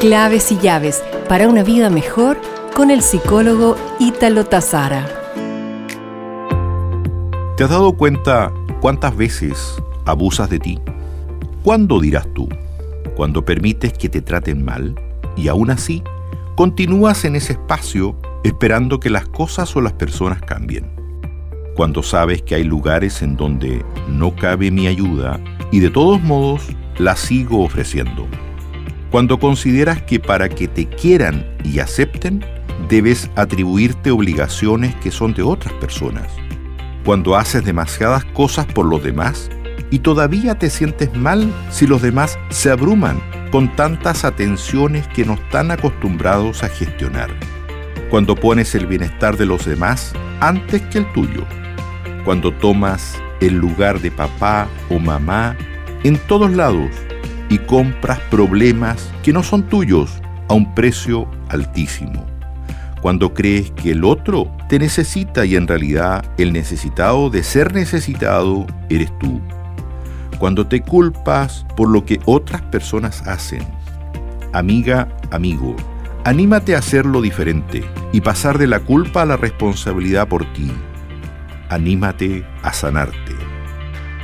Claves y llaves para una vida mejor con el psicólogo Ítalo Tazara. ¿Te has dado cuenta cuántas veces abusas de ti? ¿Cuándo dirás tú? Cuando permites que te traten mal y aún así continúas en ese espacio esperando que las cosas o las personas cambien. Cuando sabes que hay lugares en donde no cabe mi ayuda y de todos modos la sigo ofreciendo cuando consideras que para que te quieran y acepten, debes atribuirte obligaciones que son de otras personas. Cuando haces demasiadas cosas por los demás y todavía te sientes mal si los demás se abruman con tantas atenciones que no están acostumbrados a gestionar. Cuando pones el bienestar de los demás antes que el tuyo. Cuando tomas el lugar de papá o mamá en todos lados y compras problemas que no son tuyos a un precio altísimo. Cuando crees que el otro te necesita y en realidad el necesitado de ser necesitado eres tú. Cuando te culpas por lo que otras personas hacen. Amiga, amigo, anímate a hacerlo diferente y pasar de la culpa a la responsabilidad por ti. Anímate a sanarte.